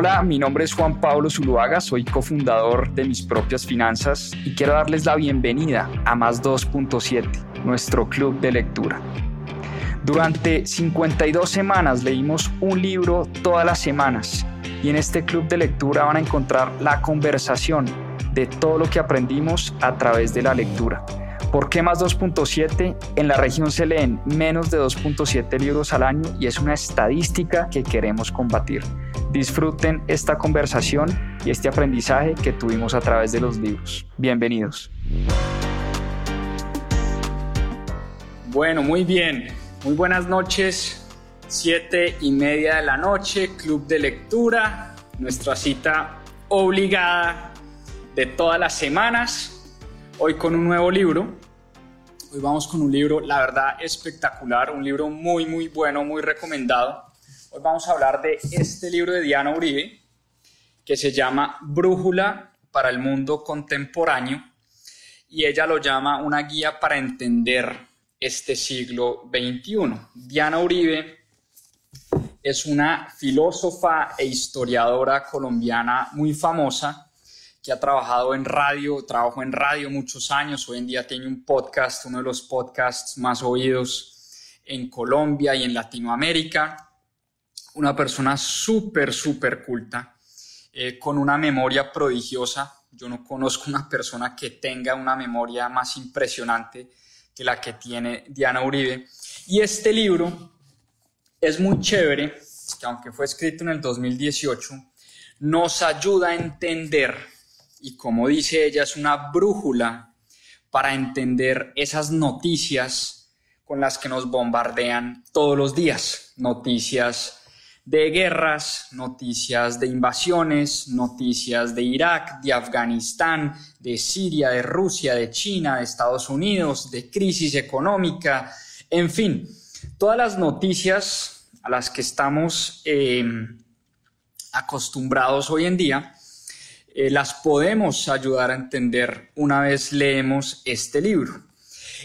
Hola, mi nombre es Juan Pablo Zuluaga, soy cofundador de Mis Propias Finanzas y quiero darles la bienvenida a Más 2.7, nuestro club de lectura. Durante 52 semanas leímos un libro todas las semanas y en este club de lectura van a encontrar la conversación de todo lo que aprendimos a través de la lectura. ¿Por qué más 2.7? En la región se leen menos de 2.7 libros al año y es una estadística que queremos combatir. Disfruten esta conversación y este aprendizaje que tuvimos a través de los libros. Bienvenidos. Bueno, muy bien. Muy buenas noches. Siete y media de la noche, club de lectura, nuestra cita obligada de todas las semanas hoy con un nuevo libro. Hoy vamos con un libro, la verdad, espectacular, un libro muy, muy bueno, muy recomendado. Hoy vamos a hablar de este libro de Diana Uribe, que se llama Brújula para el Mundo Contemporáneo, y ella lo llama una guía para entender este siglo XXI. Diana Uribe es una filósofa e historiadora colombiana muy famosa que ha trabajado en radio, trabajó en radio muchos años, hoy en día tiene un podcast, uno de los podcasts más oídos en Colombia y en Latinoamérica, una persona súper, súper culta, eh, con una memoria prodigiosa. Yo no conozco una persona que tenga una memoria más impresionante que la que tiene Diana Uribe. Y este libro es muy chévere, que aunque fue escrito en el 2018, nos ayuda a entender y como dice ella, es una brújula para entender esas noticias con las que nos bombardean todos los días. Noticias de guerras, noticias de invasiones, noticias de Irak, de Afganistán, de Siria, de Rusia, de China, de Estados Unidos, de crisis económica, en fin, todas las noticias a las que estamos eh, acostumbrados hoy en día eh, las podemos ayudar a entender una vez leemos este libro.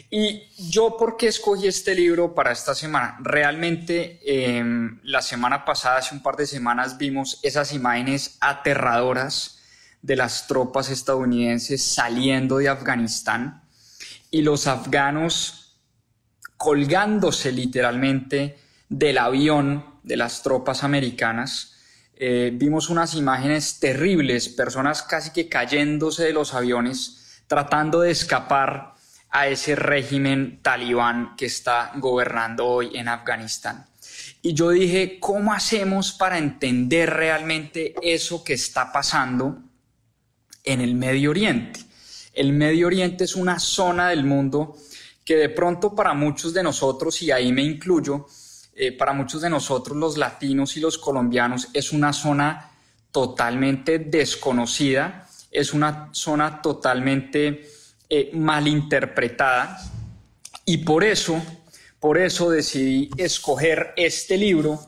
Y yo, ¿por qué escogí este libro para esta semana? Realmente, em, la semana pasada, hace un par de semanas, vimos esas imágenes aterradoras de las tropas estadounidenses saliendo de Afganistán y los afganos colgándose literalmente del avión de las tropas americanas eh, vimos unas imágenes terribles, personas casi que cayéndose de los aviones, tratando de escapar a ese régimen talibán que está gobernando hoy en Afganistán. Y yo dije, ¿cómo hacemos para entender realmente eso que está pasando en el Medio Oriente? El Medio Oriente es una zona del mundo que de pronto para muchos de nosotros, y ahí me incluyo, eh, para muchos de nosotros los latinos y los colombianos es una zona totalmente desconocida, es una zona totalmente eh, malinterpretada y por eso, por eso decidí escoger este libro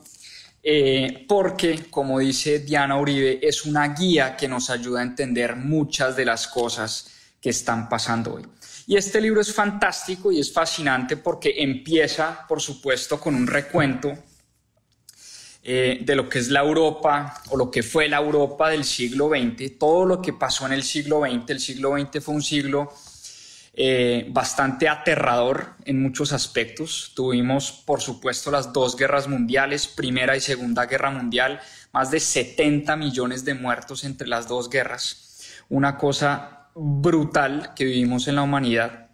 eh, porque, como dice Diana Uribe, es una guía que nos ayuda a entender muchas de las cosas que están pasando hoy. Y este libro es fantástico y es fascinante porque empieza, por supuesto, con un recuento eh, de lo que es la Europa o lo que fue la Europa del siglo XX, todo lo que pasó en el siglo XX. El siglo XX fue un siglo eh, bastante aterrador en muchos aspectos. Tuvimos, por supuesto, las dos guerras mundiales, Primera y Segunda Guerra Mundial, más de 70 millones de muertos entre las dos guerras, una cosa brutal que vivimos en la humanidad.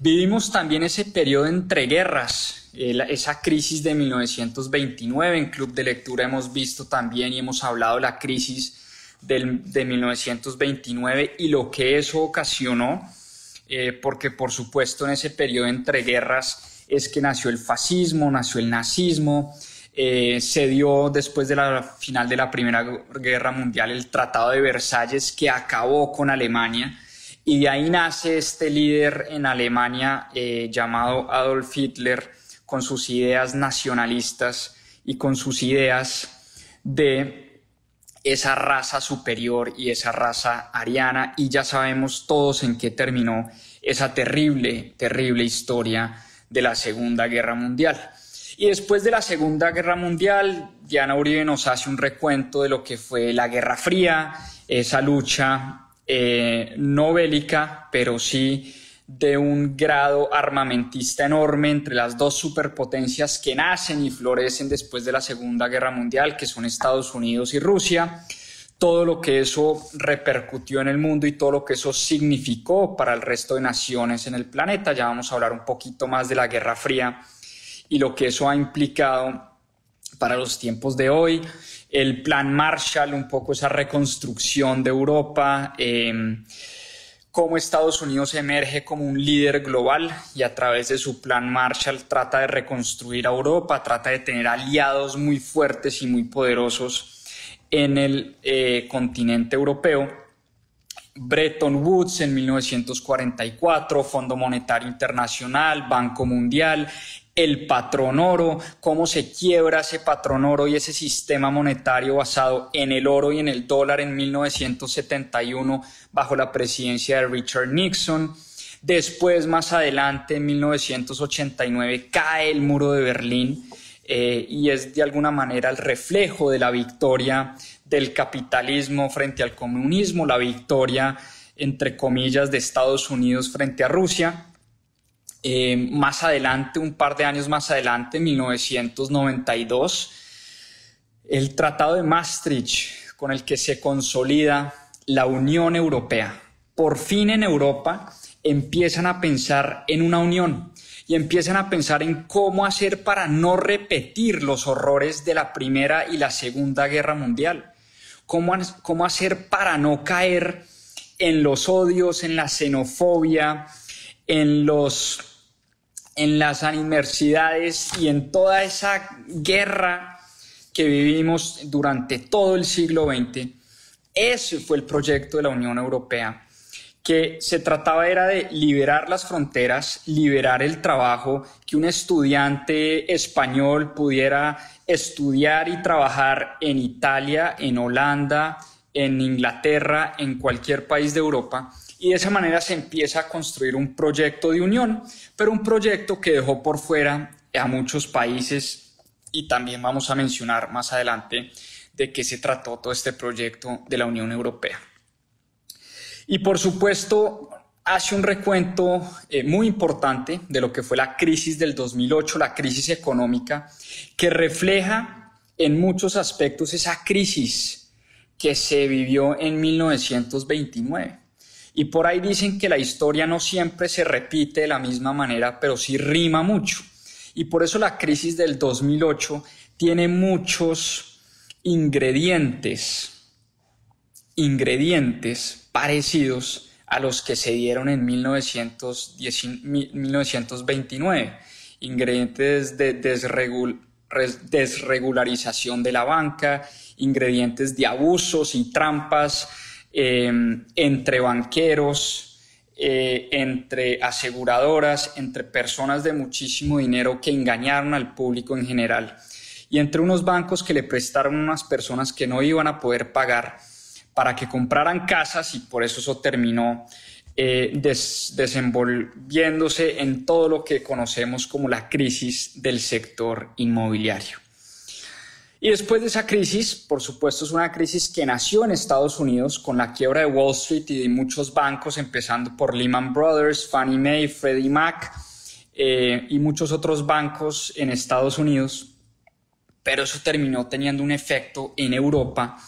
Vivimos también ese periodo entre guerras, esa crisis de 1929, en Club de Lectura hemos visto también y hemos hablado de la crisis de 1929 y lo que eso ocasionó, eh, porque por supuesto en ese periodo entre guerras es que nació el fascismo, nació el nazismo, eh, se dio después de la final de la Primera Guerra Mundial el Tratado de Versalles que acabó con Alemania. Y de ahí nace este líder en Alemania eh, llamado Adolf Hitler con sus ideas nacionalistas y con sus ideas de esa raza superior y esa raza ariana y ya sabemos todos en qué terminó esa terrible, terrible historia de la Segunda Guerra Mundial. Y después de la Segunda Guerra Mundial, Diana Uribe nos hace un recuento de lo que fue la Guerra Fría, esa lucha eh, no bélica, pero sí de un grado armamentista enorme entre las dos superpotencias que nacen y florecen después de la Segunda Guerra Mundial, que son Estados Unidos y Rusia, todo lo que eso repercutió en el mundo y todo lo que eso significó para el resto de naciones en el planeta. Ya vamos a hablar un poquito más de la Guerra Fría y lo que eso ha implicado para los tiempos de hoy. El plan Marshall, un poco esa reconstrucción de Europa, em, cómo Estados Unidos emerge como un líder global y a través de su plan Marshall trata de reconstruir a Europa, trata de tener aliados muy fuertes y muy poderosos en el eh, continente europeo. Bretton Woods en 1944, Fondo Monetario Internacional, Banco Mundial, el patrón oro, cómo se quiebra ese patrón oro y ese sistema monetario basado en el oro y en el dólar en 1971 bajo la presidencia de Richard Nixon. Después, más adelante, en 1989, cae el muro de Berlín eh, y es de alguna manera el reflejo de la victoria del capitalismo frente al comunismo, la victoria, entre comillas, de Estados Unidos frente a Rusia. Eh, más adelante, un par de años más adelante, en 1992, el Tratado de Maastricht, con el que se consolida la Unión Europea. Por fin en Europa empiezan a pensar en una unión y empiezan a pensar en cómo hacer para no repetir los horrores de la Primera y la Segunda Guerra Mundial. Cómo, cómo hacer para no caer en los odios, en la xenofobia, en los en las universidades y en toda esa guerra que vivimos durante todo el siglo XX. Ese fue el proyecto de la Unión Europea, que se trataba era de liberar las fronteras, liberar el trabajo, que un estudiante español pudiera estudiar y trabajar en Italia, en Holanda, en Inglaterra, en cualquier país de Europa y de esa manera se empieza a construir un proyecto de unión, pero un proyecto que dejó por fuera a muchos países y también vamos a mencionar más adelante de qué se trató todo este proyecto de la Unión Europea. Y por supuesto, hace un recuento eh, muy importante de lo que fue la crisis del 2008, la crisis económica, que refleja en muchos aspectos esa crisis que se vivió en 1929. Y por ahí dicen que la historia no siempre se repite de la misma manera, pero sí rima mucho. Y por eso la crisis del 2008 tiene muchos ingredientes, ingredientes parecidos a los que se dieron en 1929. Ingredientes de desregularización de la banca, ingredientes de abusos y trampas Em, entre banqueros, eh, entre aseguradoras, entre personas de muchísimo dinero que engañaron al público en general y entre unos bancos que le prestaron a unas personas que no iban a poder pagar para que compraran casas y por eso eso terminó eh, desenvolviéndose en todo lo que conocemos como la crisis del sector inmobiliario. Y después de esa crisis, por supuesto, es una crisis que nació en Estados Unidos con la quiebra de Wall Street y de muchos bancos, empezando por Lehman Brothers, Fannie Mae, Freddie Mac eh, y muchos otros bancos en Estados Unidos. pero eso terminó teniendo un efecto en Europa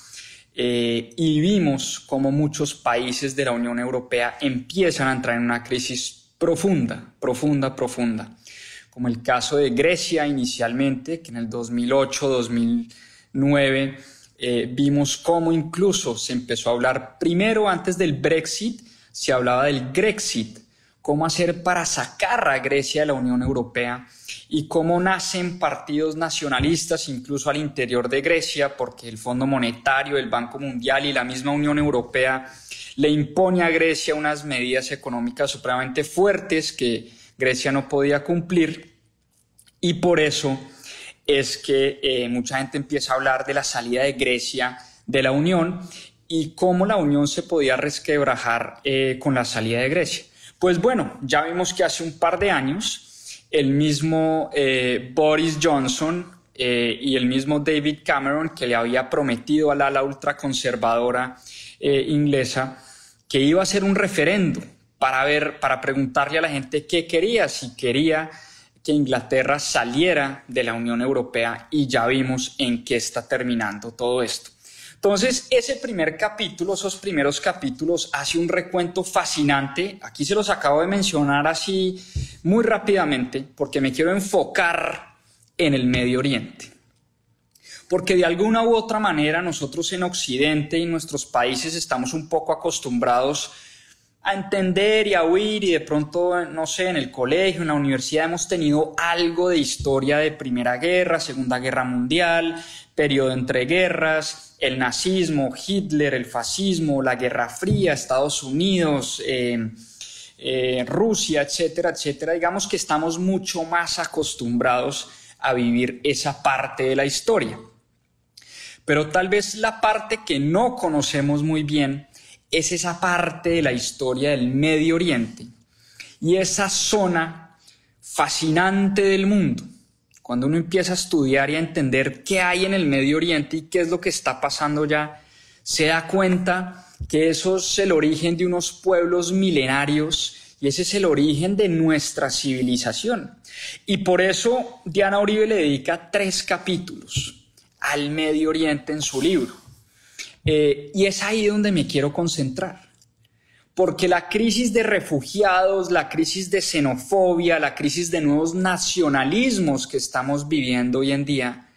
eh, y vimos cómo muchos países de la Unión Europea empiezan a entrar en una crisis profunda, profunda, profunda, como el caso de Grecia inicialmente, que en el 2008-2009 eh, vimos cómo incluso se empezó a hablar primero antes del Brexit, se hablaba del Grexit, cómo hacer para sacar a Grecia de la Unión Europea y cómo nacen partidos nacionalistas incluso al interior de Grecia, porque el Fondo Monetario, el Banco Mundial y la misma Unión Europea le impone a Grecia unas medidas económicas supremamente fuertes que Grecia no podía cumplir y por eso es que eh, mucha gente empieza a hablar de la salida de Grecia de la Unión y cómo la Unión se podía resquebrajar eh, con la salida de Grecia. Pues bueno, ya vimos que hace un par de años el mismo eh, Boris Johnson y el mismo David Cameron, que le había prometido al ala ultraconservadora inglesa que iba a hacer un referendo para ver, para preguntarle a la gente qué quería, si quería que Inglaterra saliera de la Unión Europea y ya vimos en qué está terminando todo esto. Entonces, ese primer capítulo, esos primeros capítulos, hace un recuento fascinante. Aquí se los acabo de mencionar así muy rápidamente porque me quiero enfocar en el Medio Oriente. Porque de alguna u otra manera nosotros en Occidente y nuestros países estamos un poco acostumbrados a entender y a oír y de pronto, no sé, en el colegio, en la universidad hemos tenido algo de historia de Primera Guerra, Segunda Guerra Mundial, periodo entre guerras, el nazismo, Hitler, el fascismo, la Guerra Fría, Estados Unidos, eh, eh, Rusia, etcétera, etcétera. Digamos que estamos mucho más acostumbrados a vivir esa parte de la historia. Pero tal vez la parte que no conocemos muy bien es esa parte de la historia del Medio Oriente y esa zona fascinante del mundo. Cuando uno empieza a estudiar y a entender qué hay en el Medio Oriente y qué es lo que está pasando ya, se da cuenta que eso es el origen de unos pueblos milenarios y ese es el origen de nuestra civilización. Y por eso Diana Uribe le dedica tres capítulos al Medio Oriente en su libro. Eh, y es ahí donde me quiero concentrar. Porque la crisis de refugiados, la crisis de xenofobia, la crisis de nuevos nacionalismos que estamos viviendo hoy en día,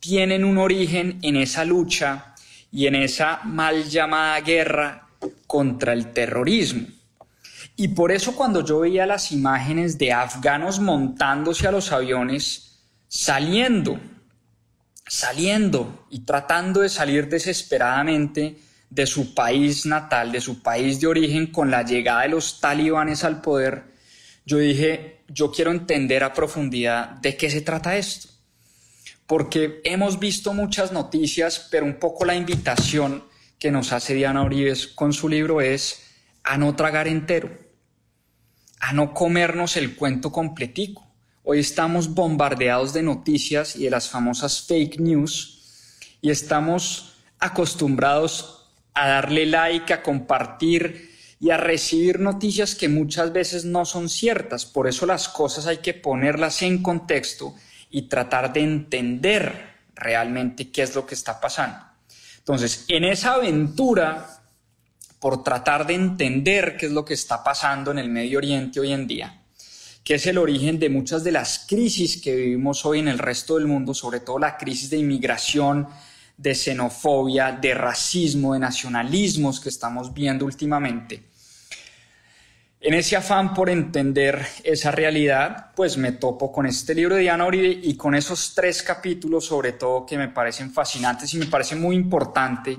tienen un origen en esa lucha y en esa mal llamada guerra contra el terrorismo. Y por eso cuando yo veía las imágenes de afganos montándose a los aviones, saliendo saliendo y tratando de salir desesperadamente de su país natal, de su país de origen, con la llegada de los talibanes al poder, yo dije, yo quiero entender a profundidad de qué se trata esto. Porque hemos visto muchas noticias, pero un poco la invitación que nos hace Diana Uribe con su libro es a no tragar entero, a no comernos el cuento completico Hoy estamos bombardeados de noticias y de las famosas fake news y estamos acostumbrados a darle like, a compartir y a recibir noticias que muchas veces no son ciertas. Por eso las cosas hay que ponerlas en contexto y tratar de entender realmente qué es lo que está pasando. Entonces, en esa aventura por tratar de entender qué es lo que está pasando en el Medio Oriente hoy en día, que es el origen de muchas de las crisis que vivimos hoy en el resto del mundo, sobre todo la crisis de inmigración, de xenofobia, de racismo, de nacionalismos que estamos viendo últimamente. En ese afán por entender esa realidad, pues me topo con este libro de Diana Uribe y con esos tres capítulos, sobre todo, que me parecen fascinantes y me parece muy importante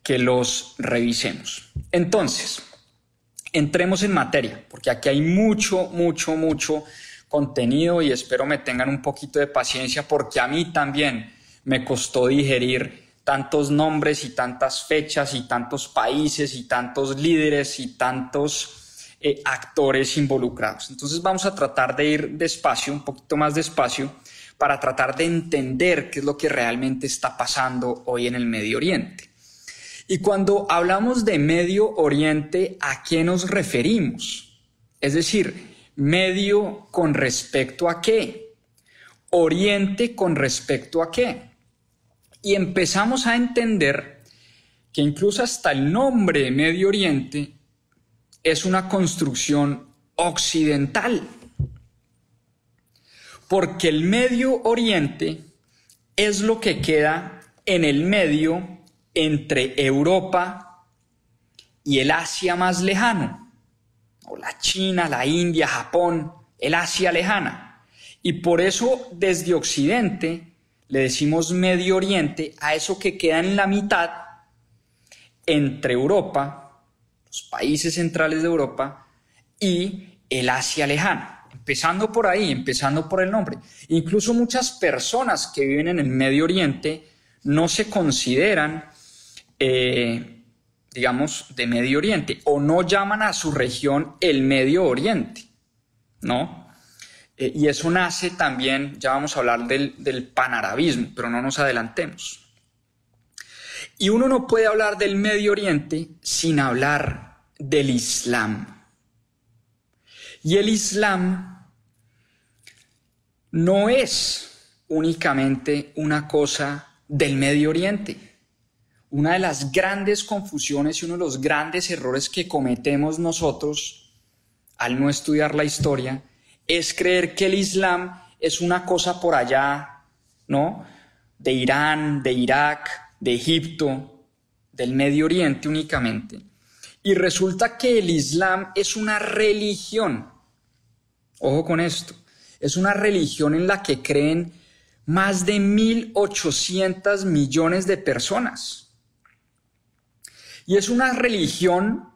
que los revisemos. Entonces, entremos en materia, porque aquí hay mucho, mucho, mucho contenido y espero me tengan un poquito de paciencia porque a mí también me costó digerir tantos nombres y tantas fechas y tantos países y tantos líderes y tantos eh, actores involucrados. Entonces vamos a tratar de ir despacio, un poquito más despacio, para tratar de entender qué es lo que realmente está pasando hoy en el Medio Oriente. Y cuando hablamos de Medio Oriente, ¿a qué nos referimos? Es decir, medio con respecto a qué? Oriente con respecto a qué. Y empezamos a entender que incluso hasta el nombre Medio Oriente es una construcción occidental. Porque el Medio Oriente es lo que queda en el medio entre Europa y el Asia más lejano, o la China, la India, Japón, el Asia lejana. Y por eso desde Occidente le decimos Medio Oriente a eso que queda en la mitad entre Europa, los países centrales de Europa, y el Asia lejana. Empezando por ahí, empezando por el nombre. Incluso muchas personas que viven en el Medio Oriente no se consideran, eh, digamos, de Medio Oriente o no llaman a su región el Medio Oriente, ¿no? Eh, y eso nace también, ya vamos a hablar del, del panarabismo, pero no nos adelantemos. Y uno no puede hablar del Medio Oriente sin hablar del Islam. Y el Islam no es únicamente una cosa del Medio Oriente. Una de las grandes confusiones y uno de los grandes errores que cometemos nosotros al no estudiar la historia es creer que el Islam es una cosa por allá, ¿no? De Irán, de Irak, de Egipto, del Medio Oriente únicamente. Y resulta que el Islam es una religión. Ojo con esto. Es una religión en la que creen más de 1.800 millones de personas. Y es una religión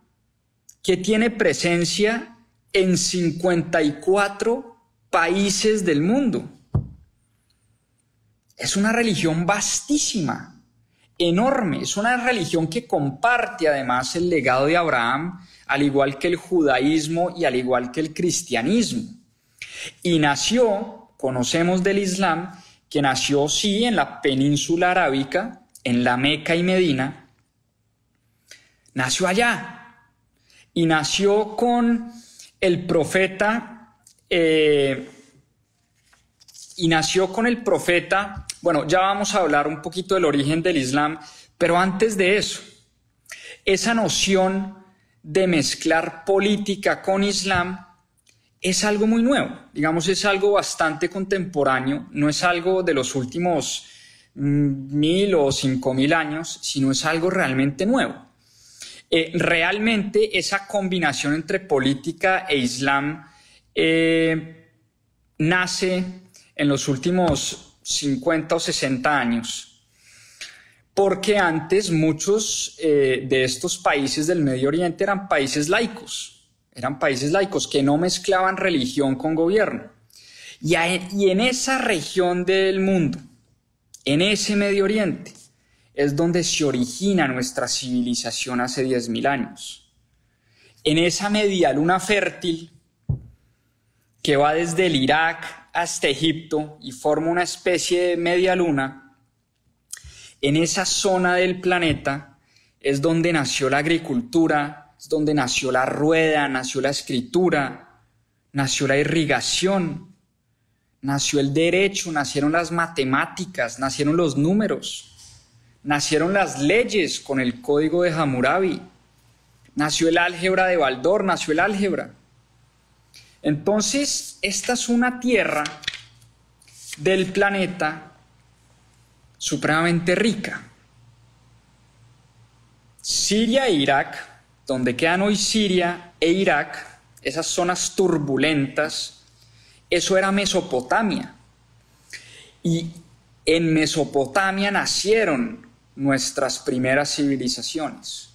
que tiene presencia en 54 países del mundo. Es una religión vastísima, enorme. Es una religión que comparte además el legado de Abraham, al igual que el judaísmo y al igual que el cristianismo. Y nació, conocemos del Islam, que nació sí en la península arábica, en la Meca y Medina, nació allá. Y nació con el profeta eh, y nació con el profeta, bueno, ya vamos a hablar un poquito del origen del Islam, pero antes de eso, esa noción de mezclar política con Islam es algo muy nuevo, digamos, es algo bastante contemporáneo, no es algo de los últimos mm, mil o cinco mil años, sino es algo realmente nuevo. Eh, realmente esa combinación entre política e islam eh, nace en los últimos 50 o 60 años, porque antes muchos eh, de estos países del Medio Oriente eran países laicos, eran países laicos que no mezclaban religión con gobierno. Y, en esa región del mundo, en ese Medio Oriente, es donde se origina nuestra civilización hace 10.000 años. En esa media luna fértil que va desde el Irak hasta Egipto y forma una especie de media luna, en esa zona del planeta es donde nació la agricultura, es donde nació la rueda, nació la escritura, nació la irrigación, nació el derecho, nacieron las matemáticas, nacieron los números, nacieron las leyes con el código de Hammurabi, nació el álgebra de Baldor, nació el álgebra. Entonces, esta es una tierra del planeta supremamente rica. Siria e Irak donde quedan hoy Siria e Irak, esas zonas turbulentas, eso era Mesopotamia. Y en Mesopotamia nacieron nuestras primeras civilizaciones.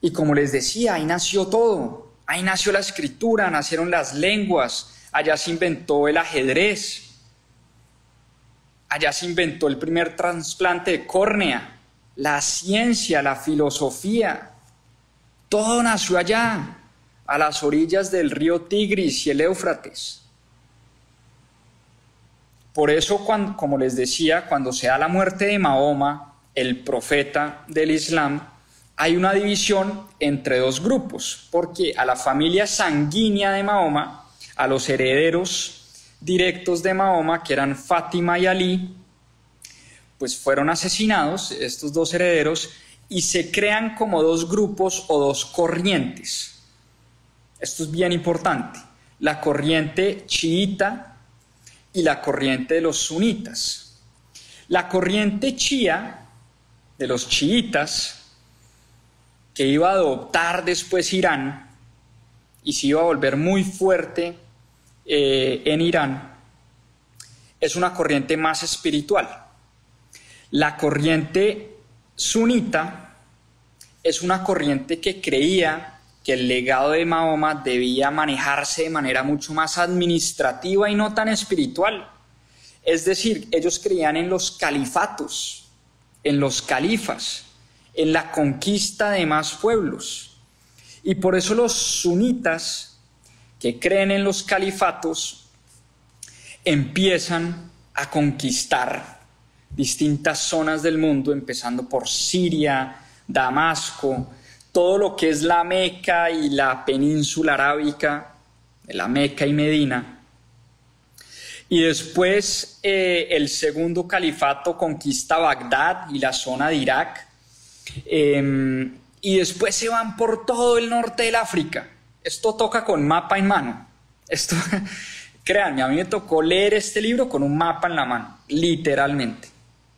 Y como les decía, ahí nació todo. Ahí nació la escritura, nacieron las lenguas, allá se inventó el ajedrez, allá se inventó el primer trasplante de córnea, la ciencia, la filosofía, todo nació allá, a las orillas del río Tigris y el Éufrates. Por eso, como les decía, cuando se da la muerte de Mahoma, el profeta del Islam, hay una división entre dos grupos, porque a la familia sanguínea de Mahoma, a los herederos directos de Mahoma, que eran Fátima y Ali, pues fueron asesinados, estos dos herederos, y se crean como dos grupos o dos corrientes. Esto es bien importante. La corriente chiita y la corriente de los sunitas. La corriente chía de los chiitas, que iba a adoptar después Irán y se iba a volver muy fuerte eh, en Irán, es una corriente más espiritual. La corriente sunita es una corriente que creía que el legado de Mahoma debía manejarse de manera mucho más administrativa y no tan espiritual. Es decir, ellos creían en los califatos, en los califas, en la conquista de más pueblos. Y por eso los sunitas, que creen en los califatos, empiezan a conquistar distintas zonas del mundo, empezando por Siria, Damasco, todo lo que es la Meca y la península arábica, la Meca y Medina. Y después eh, el segundo califato conquista Bagdad y la zona de Irak. Em, y después se van por todo el norte del África. Esto toca con mapa en mano. Esto, créanme, a mí me tocó leer este libro con un mapa en la mano, literalmente.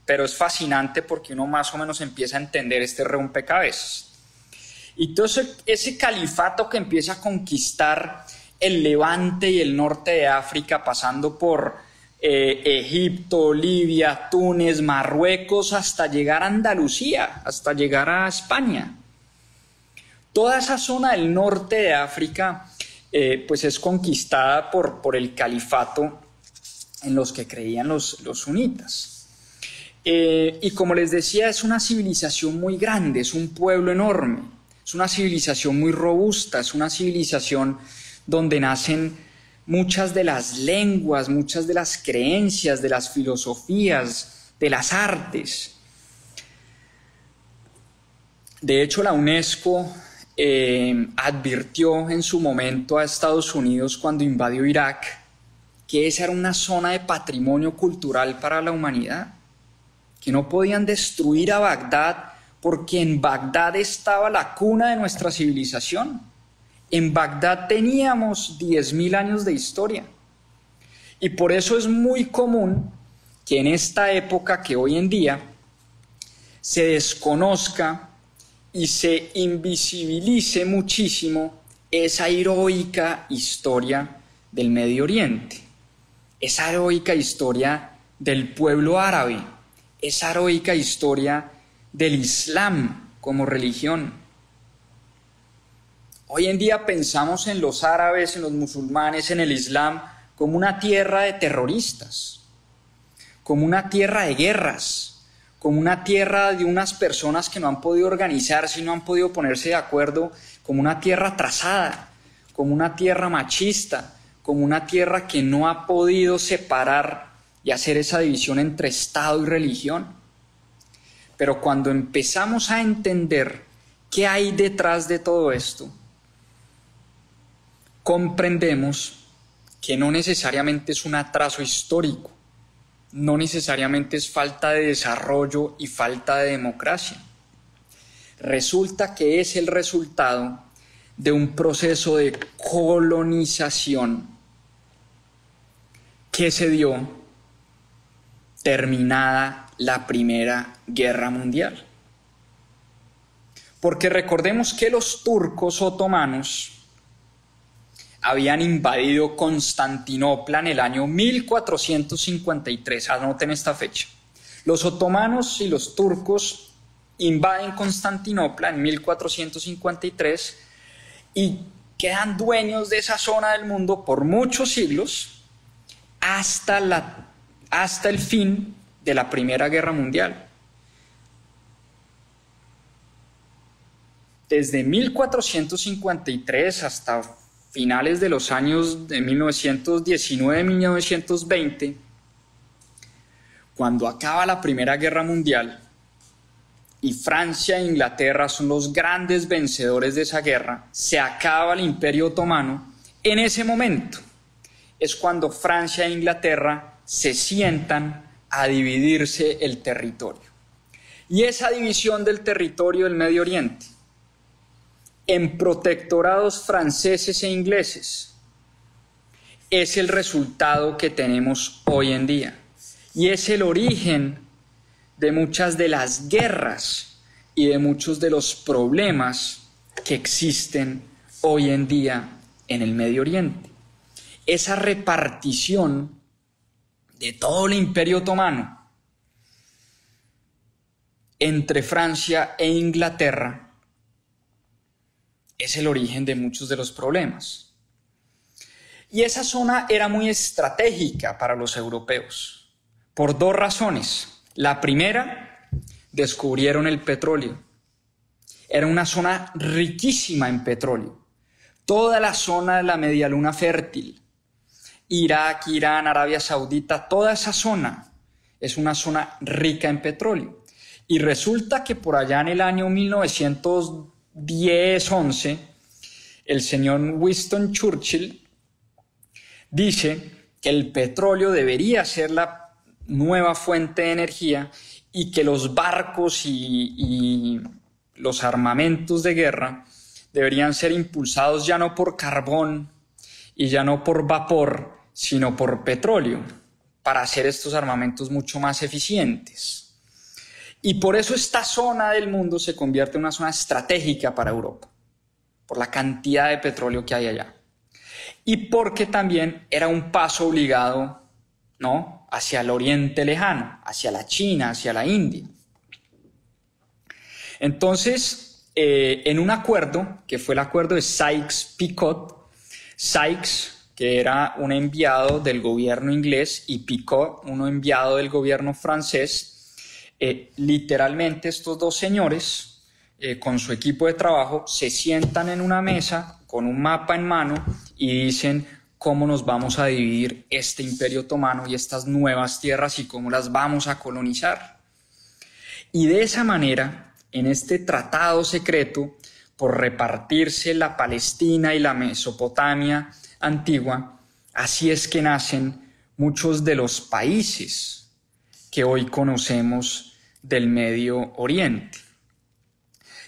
Pero es fascinante porque uno más o menos empieza a entender este rompecabezas. Y entonces ese califato que empieza a conquistar el levante y el norte de África, pasando por eh, Egipto, Libia, Túnez, Marruecos, hasta llegar a Andalucía, hasta llegar a España. Toda esa zona del norte de África eh, pues es conquistada por, por, el califato en los que creían los, los sunitas. Eh, y como les decía, es una civilización muy grande, es un pueblo enorme, es una civilización muy robusta, es una civilización donde nacen muchas de las lenguas, muchas de las creencias, de las filosofías, de las artes. De hecho, la UNESCO eh, advirtió en su momento a Estados Unidos cuando invadió Irak que esa era una zona de patrimonio cultural para la humanidad, que no podían destruir a Bagdad porque en Bagdad estaba la cuna de nuestra civilización. En Bagdad teníamos 10.000 años de historia. Y por eso es muy común que en esta época que hoy en día se desconozca y se invisibilice muchísimo esa heroica historia del Medio Oriente, esa heroica historia del pueblo árabe, esa heroica historia del Islam como religión. Hoy en día pensamos en los árabes, en los musulmanes, en el Islam como una tierra de terroristas, como una tierra de guerras, como una tierra de unas personas que no han podido organizarse y no han podido ponerse de acuerdo, como una tierra atrasada, como una tierra machista, como una tierra que no ha podido separar y hacer esa división entre Estado y religión. Pero cuando empezamos a entender qué hay detrás de todo esto, comprendemos que no necesariamente es un atraso histórico, no necesariamente es falta de desarrollo y falta de democracia. Resulta que es el resultado de un proceso de colonización que se dio terminada la Primera Guerra Mundial. Porque recordemos que los turcos otomanos habían invadido Constantinopla en el año 1453. Anoten esta fecha. Los otomanos y los turcos invaden Constantinopla en 1453 y quedan dueños de esa zona del mundo por muchos siglos hasta, la, hasta el fin de la Primera Guerra Mundial. Desde 1453 hasta finales de los años de 1919-1920, cuando acaba la Primera Guerra Mundial y Francia e Inglaterra son los grandes vencedores de esa guerra, se acaba el Imperio Otomano, en ese momento es cuando Francia e Inglaterra se sientan a dividirse el territorio. Y esa división del territorio del Medio Oriente en protectorados franceses e ingleses es el resultado que tenemos hoy en día. Y es el origen de muchas de las guerras y de muchos de los problemas que existen hoy en día en el Medio Oriente. Esa repartición de todo el imperio otomano entre Francia e Inglaterra es el origen de muchos de los problemas. Y esa zona era muy estratégica para los europeos, por dos razones. La primera, descubrieron el petróleo. Era una zona riquísima en petróleo. Toda la zona de la media luna fértil, Irak, Irán, Arabia Saudita, toda esa zona es una zona rica en petróleo. Y resulta que por allá en el año 1910-11, el señor Winston Churchill dice que el petróleo debería ser la nueva fuente de energía y que los barcos y, los armamentos de guerra deberían ser impulsados ya no por carbón y ya no por vapor, sino por petróleo, para hacer estos armamentos mucho más eficientes. Y por eso esta zona del mundo se convierte en una zona estratégica para Europa, por la cantidad de petróleo que hay allá y porque también era un paso obligado, ¿no? Hacia el oriente lejano, hacia la China, hacia la India. Entonces, eh, en un acuerdo, que fue el acuerdo de Sykes-Picot, Sykes, que era un enviado del gobierno inglés, y Picot, uno enviado del gobierno francés, eh, literalmente estos dos señores, eh, con su equipo de trabajo, se sientan en una mesa con un mapa en mano y dicen cómo nos vamos a dividir este imperio otomano y estas nuevas tierras y cómo las vamos a colonizar. Y de esa manera, en este tratado secreto, por repartirse la Palestina y la Mesopotamia antigua, así es que nacen muchos de los países que hoy conocemos del Medio Oriente.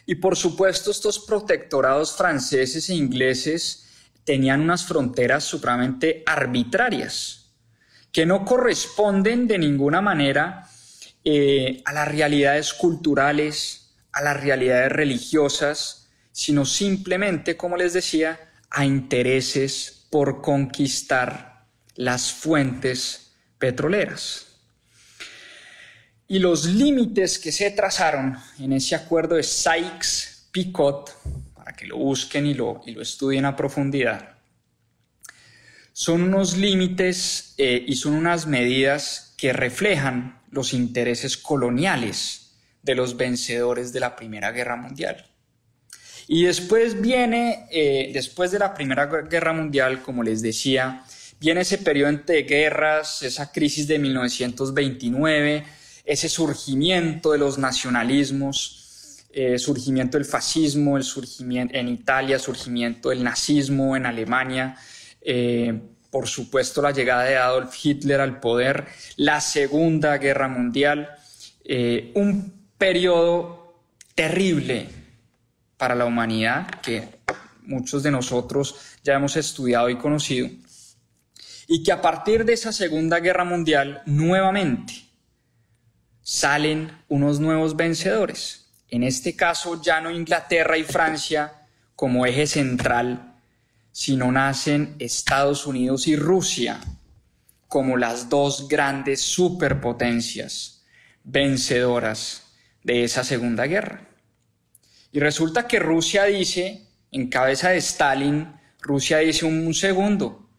Y por supuesto estos protectorados franceses e ingleses tenían unas fronteras supremamente arbitrarias, que no corresponden de ninguna manera eh, a las realidades culturales, a las realidades religiosas, sino simplemente, como les decía, a intereses por conquistar las fuentes petroleras. Y los límites que se trazaron en ese acuerdo de Sykes-Picot, para que lo busquen y lo, y lo estudien a profundidad, son unos límites eh, y son unas medidas que reflejan los intereses coloniales de los vencedores de la Primera Guerra Mundial. Y después viene, eh, después de la Primera Guerra Mundial, como les decía, viene ese periodo de guerras, esa crisis de 1929, ese surgimiento de los nacionalismos, eh, surgimiento del fascismo, el surgimiento en Italia, surgimiento del nazismo en Alemania, eh, por supuesto la llegada de Adolf Hitler al poder, la Segunda Guerra Mundial, eh, un periodo terrible para la humanidad que muchos de nosotros ya hemos estudiado y conocido, y que a partir de esa Segunda Guerra Mundial nuevamente salen unos nuevos vencedores. En este caso ya no Inglaterra y Francia como eje central, sino nacen Estados Unidos y Rusia como las dos grandes superpotencias vencedoras de esa Segunda Guerra. Y resulta que Rusia dice, en cabeza de Stalin, Rusia dice un, segundo,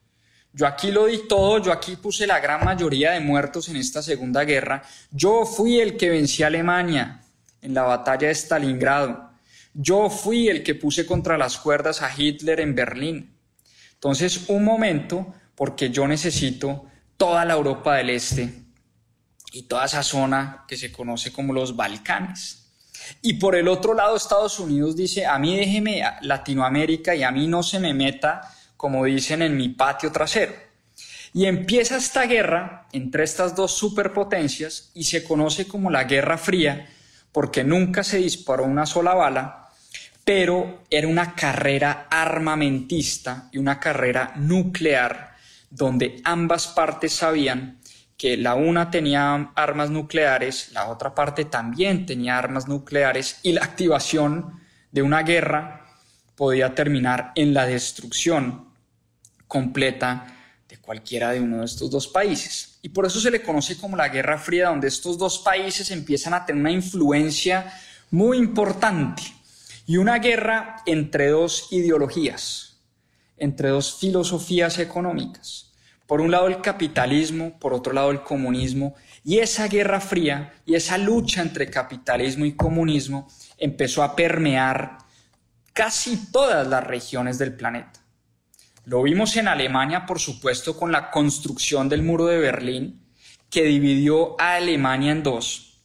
yo aquí lo di todo, yo aquí puse la gran mayoría de muertos en esta Segunda Guerra. Yo fui el que vencí a Alemania en la batalla de Stalingrado. Yo fui el que puse contra las cuerdas a Hitler en Berlín. Entonces, un momento, porque yo necesito toda la Europa del Este y toda esa zona que se conoce como los Balcanes. Y por el otro lado, Estados Unidos dice, a mí déjeme Latinoamérica y a mí no se me meta como dicen en mi patio trasero. Y empieza esta guerra entre estas dos superpotencias y se conoce como la Guerra Fría porque nunca se disparó una sola bala, pero era una carrera armamentista y una carrera nuclear donde ambas partes sabían que la una tenía armas nucleares, la otra parte también tenía armas nucleares y la activación de una guerra podía terminar en la destrucción completa de cualquiera de uno de estos dos países. Y por eso se le conoce como la Guerra Fría, donde estos dos países empiezan a tener una influencia muy importante y una guerra entre dos ideologías, entre dos filosofías económicas por un lado el capitalismo, por otro lado el comunismo, y esa guerra fría y esa lucha entre capitalismo y comunismo empezó a permear casi todas las regiones del planeta. Lo vimos en Alemania, por supuesto, con la construcción del muro de Berlín, que dividió a Alemania en dos,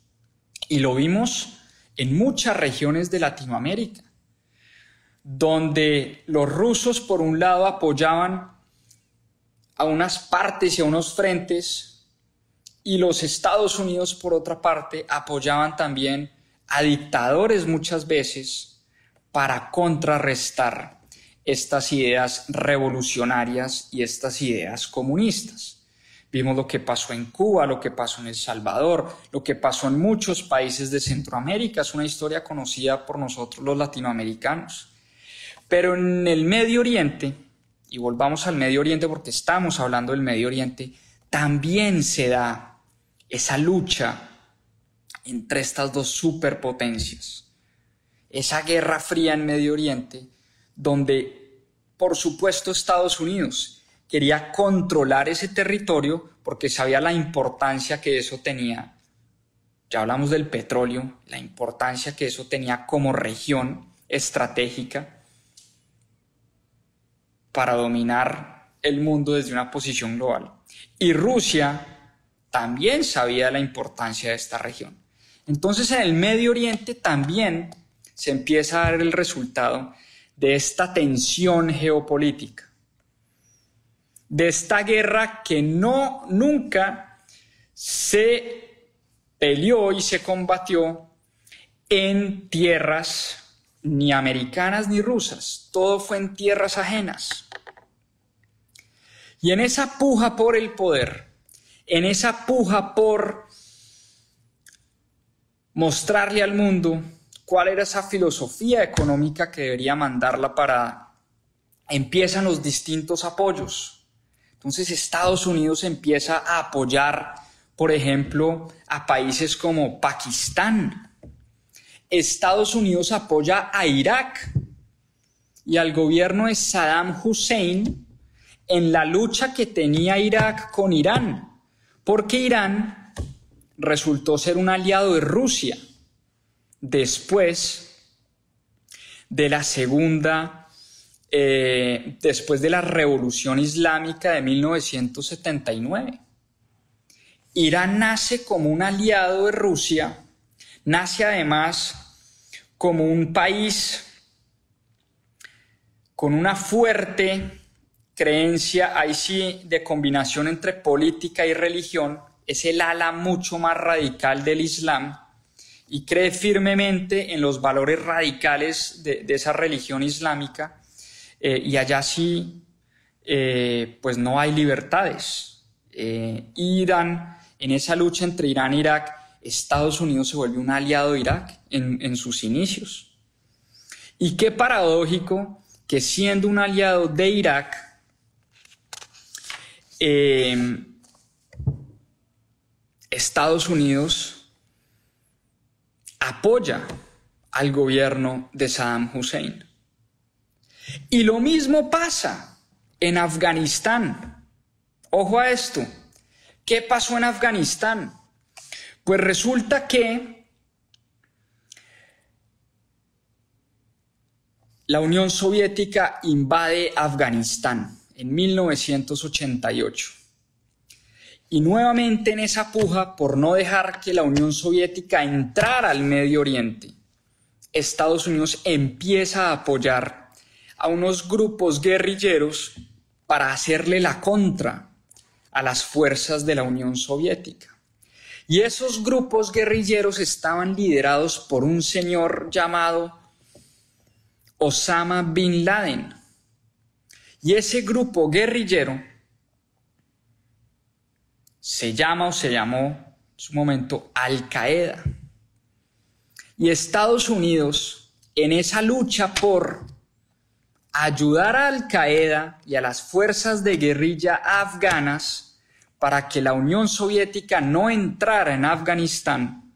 y lo vimos en muchas regiones de Latinoamérica, donde los rusos, por un lado, apoyaban a unas partes y a unos frentes y los Estados Unidos, por otra parte, apoyaban también a dictadores muchas veces para contrarrestar estas ideas revolucionarias y estas ideas comunistas. Vimos lo que pasó en Cuba, lo que pasó en El Salvador, lo que pasó en muchos países de Centroamérica. Es una historia conocida por nosotros los latinoamericanos. Pero en el Medio Oriente, y volvamos al Medio Oriente porque estamos hablando del Medio Oriente, también se da esa lucha entre estas dos superpotencias. Esa guerra fría en Medio Oriente, donde, por supuesto, Estados Unidos quería controlar ese territorio porque sabía la importancia que eso tenía. Ya hablamos del petróleo, la importancia que eso tenía como región estratégica para dominar el mundo desde una posición global. Y Rusia también sabía la importancia de esta región. Entonces en el Medio Oriente también se empieza a dar el resultado de esta tensión geopolítica, de esta guerra que no nunca se peleó y se combatió en tierras ni americanas ni rusas, todo fue en tierras ajenas. Y en esa puja por el poder, en esa puja por mostrarle al mundo cuál era esa filosofía económica que debería mandarla para... Empiezan los distintos apoyos. Entonces Estados Unidos empieza a apoyar, por ejemplo, a países como Pakistán, Estados Unidos apoya a Irak y al gobierno de Saddam Hussein en la lucha que tenía Irak con Irán, porque Irán resultó ser un aliado de Rusia después de la segunda, eh, después de la revolución islámica de 1979. Irán nace como un aliado de Rusia, nace además como un país con una fuerte creencia, ahí sí, de combinación entre política y religión, es el ala mucho más radical del Islam y cree firmemente en los valores radicales de, esa religión islámica eh, y allá sí, eh, pues no hay libertades. Eh, Irán, en esa lucha entre Irán e Irak, Estados Unidos se vuelve un aliado de Irak en, sus inicios. Y qué paradójico que siendo un aliado de Irak, eh, Estados Unidos apoya al gobierno de Saddam Hussein. Y lo mismo pasa en Afganistán. Ojo a esto. ¿Qué pasó en Afganistán? Pues resulta que la Unión Soviética invade Afganistán en 1988. Y nuevamente en esa puja por no dejar que la Unión Soviética entrara al Medio Oriente, Estados Unidos empieza a apoyar a unos grupos guerrilleros para hacerle la contra a las fuerzas de la Unión Soviética. Y esos grupos guerrilleros estaban liderados por un señor llamado Osama Bin Laden. Y ese grupo guerrillero se llama o se llamó en su momento Al Qaeda. Y Estados Unidos, en esa lucha por ayudar a Al Qaeda y a las fuerzas de guerrilla afganas para que la Unión Soviética no entrara en Afganistán,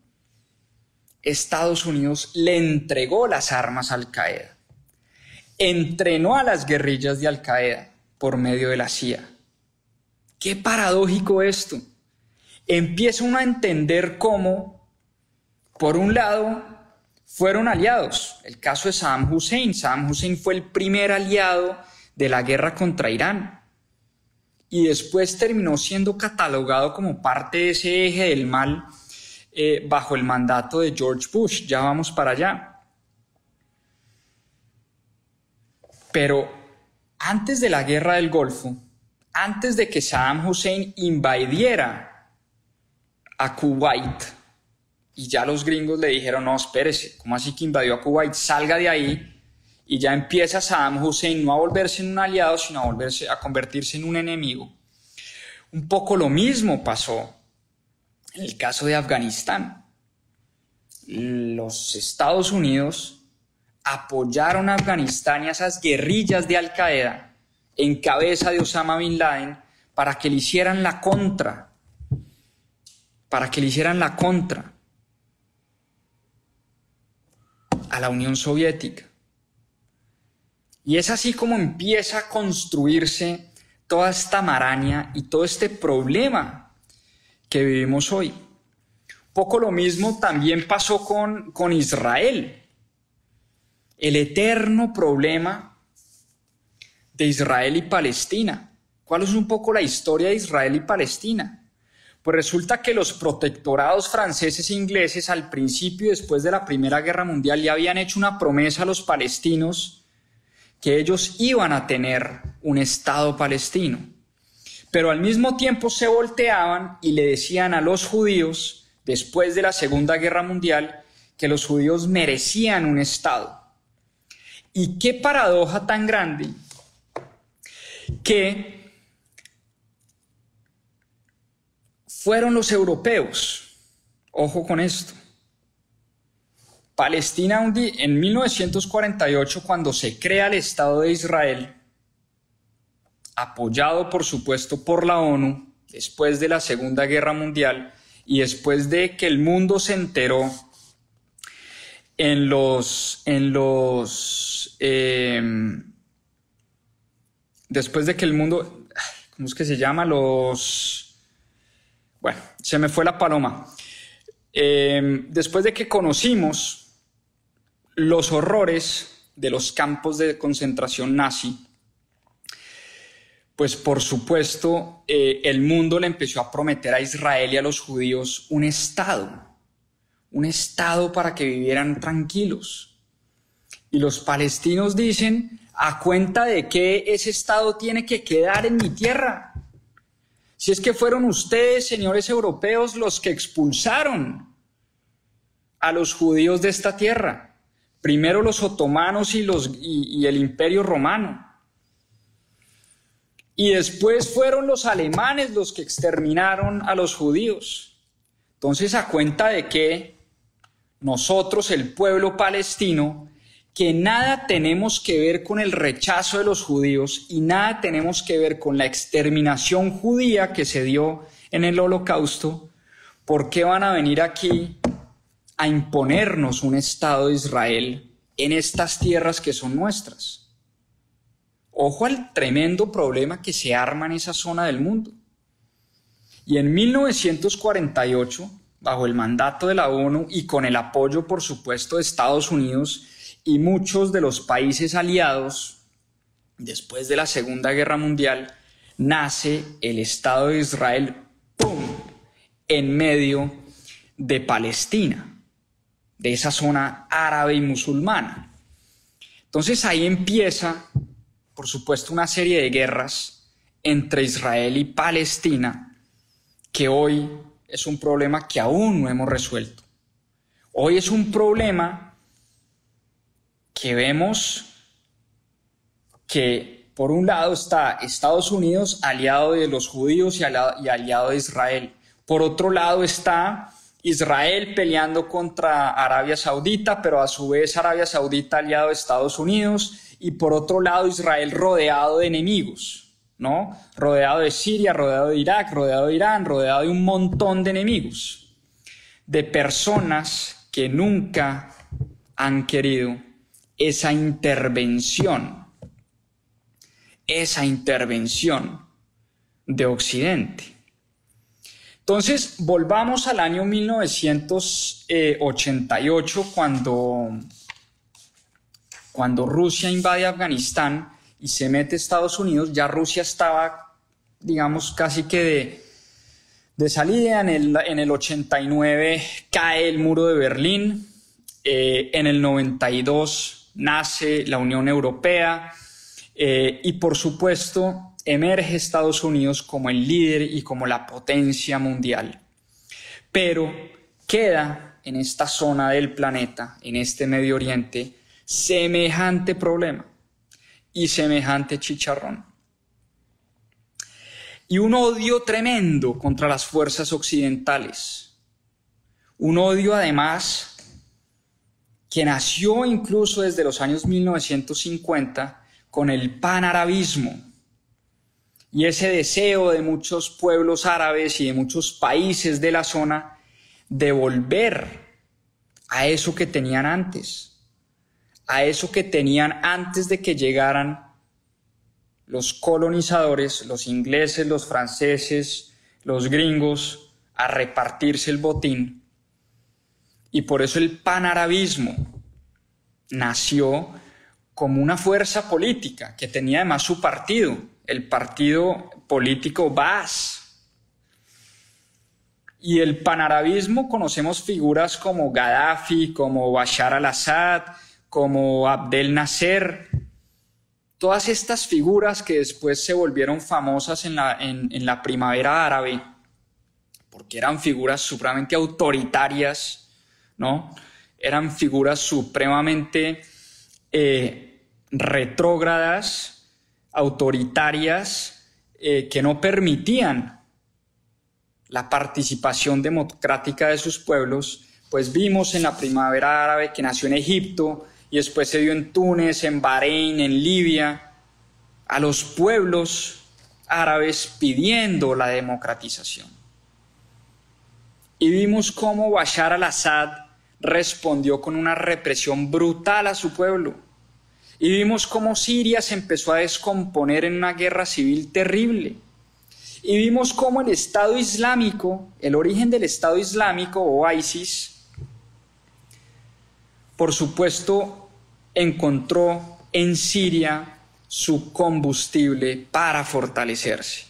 Estados Unidos le entregó las armas a Al Qaeda, entrenó a las guerrillas de Al Qaeda por medio de la CIA. Qué paradójico esto. Empieza uno a entender cómo, por un lado, fueron aliados. El caso de Saddam Hussein. Saddam Hussein fue el primer aliado de la guerra contra Irán. Y después terminó siendo catalogado como parte de ese eje del mal eh, bajo el mandato de George Bush. Ya vamos para allá. Pero antes de la guerra del Golfo, antes de que Saddam Hussein invadiera a Kuwait, y ya los gringos le dijeron, no, espérese, ¿cómo así que invadió a Kuwait? Salga de ahí. Y ya empieza Saddam Hussein no a volverse en un aliado, sino a volverse a convertirse en un enemigo. Un poco lo mismo pasó en el caso de Afganistán. Los Estados Unidos apoyaron a Afganistán y a esas guerrillas de Al Qaeda en cabeza de Osama Bin Laden para que le hicieran la contra, para que le hicieran la contra. a la Unión Soviética. Y es así como empieza a construirse toda esta maraña y todo este problema que vivimos hoy. Poco lo mismo también pasó con, con Israel. El eterno problema de Israel y Palestina. ¿Cuál es un poco la historia de Israel y Palestina? Pues resulta que los protectorados franceses e ingleses al principio y después de la Primera Guerra Mundial ya habían hecho una promesa a los palestinos que ellos iban a tener un Estado palestino. Pero al mismo tiempo se volteaban y le decían a los judíos, después de la Segunda Guerra Mundial, que los judíos merecían un Estado. Y qué paradoja tan grande que fueron los europeos. Ojo con esto. Palestina en 1948, cuando se crea el Estado de Israel, apoyado por supuesto por la ONU, después de la Segunda Guerra Mundial y después de que el mundo se enteró en los, en los, em, después de que el mundo, ¿cómo es que se llama? Los, bueno, se me fue la paloma. Eh, después de que conocimos los horrores de los campos de concentración nazi, pues por supuesto eh, el mundo le empezó a prometer a Israel y a los judíos un Estado, un Estado para que vivieran tranquilos. Y los palestinos dicen, ¿a cuenta de que ese Estado tiene que quedar en mi tierra? Si es que fueron ustedes, señores europeos, los que expulsaron a los judíos de esta tierra. Primero los otomanos y, los, y, el imperio romano. Y después fueron los alemanes los que exterminaron a los judíos. Entonces, a cuenta de que nosotros, el pueblo palestino, que nada tenemos que ver con el rechazo de los judíos y nada tenemos que ver con la exterminación judía que se dio en el holocausto, ¿por qué van a venir aquí a imponernos un Estado de Israel en estas tierras que son nuestras? Ojo al tremendo problema que se arma en esa zona del mundo. Y en 1948, bajo el mandato de la ONU y con el apoyo, por supuesto, de Estados Unidos, y muchos de los países aliados, después de la Segunda Guerra Mundial, nace el Estado de Israel, en medio de Palestina, de esa zona árabe y musulmana. Entonces ahí empieza, por supuesto, una serie de guerras entre Israel y Palestina que hoy es un problema que aún no hemos resuelto. Hoy es un problema que vemos que por un lado está Estados Unidos aliado de los judíos y aliado, de Israel. Por otro lado está Israel peleando contra Arabia Saudita, pero a su vez Arabia Saudita aliado de Estados Unidos. Y por otro lado Israel rodeado de enemigos, ¿no? Rodeado de Siria, rodeado de Irak, rodeado de Irán, rodeado de un montón de enemigos. De personas que nunca han querido esa intervención esa intervención de Occidente. Entonces, volvamos al año 1988, cuando, cuando Rusia invade Afganistán y se mete Estados Unidos, ya Rusia estaba, digamos, casi que de, de salida. En el, en el 89 cae el muro de Berlín, eh, en el 92 nace la Unión Europea, eh, y por supuesto, emerge Estados Unidos como el líder y como la potencia mundial. Pero queda en esta zona del planeta, en este Medio Oriente, semejante problema y semejante chicharrón. Y un odio tremendo contra las fuerzas occidentales. Un odio además que nació incluso desde los años 1950 con el panarabismo y ese deseo de muchos pueblos árabes y de muchos países de la zona de volver a eso que tenían antes, a eso que tenían antes de que llegaran los colonizadores, los ingleses, los franceses, los gringos, a repartirse el botín. Y por eso el panarabismo nació como una fuerza política que tenía además su partido, el partido político Baas. Y el panarabismo conocemos figuras como Gaddafi, como Bashar al-Assad, como Abdel Nasser, todas estas figuras que después se volvieron famosas en la, en, la primavera árabe, porque eran figuras supremamente autoritarias, ¿no? Eran figuras supremamente eh, retrógradas, autoritarias, eh, que no permitían la participación democrática de sus pueblos, pues vimos en la primavera árabe que nació en Egipto y después se dio en Túnez, en Bahrein, en Libia, a los pueblos árabes pidiendo la democratización. Y vimos cómo Bashar al-Assad respondió con una represión brutal a su pueblo y vimos cómo Siria se empezó a descomponer en una guerra civil terrible. Y vimos cómo el Estado Islámico, el origen del Estado Islámico o ISIS, por supuesto, encontró en Siria su combustible para fortalecerse.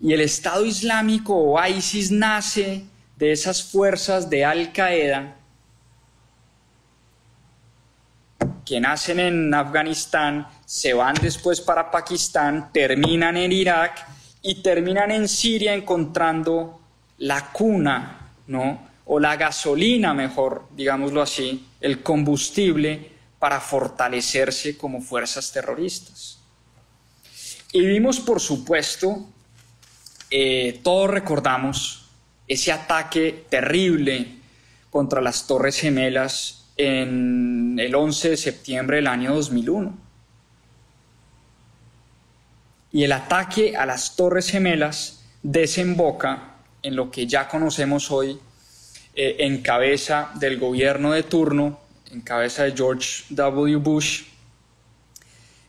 Y el Estado Islámico o ISIS nace de esas fuerzas de Al Qaeda que nacen en Afganistán, se van después para Pakistán, terminan en Irak y terminan en Siria encontrando la cuna, ¿no? O la gasolina, mejor, digámoslo así, el combustible para fortalecerse como fuerzas terroristas. Y vimos, por supuesto, eh, todos recordamos ese ataque terrible contra las Torres Gemelas en el 11 de septiembre del año 2001. Y el ataque a las Torres Gemelas desemboca en lo que ya conocemos hoy eh, en cabeza del gobierno de turno, en cabeza de George W. Bush,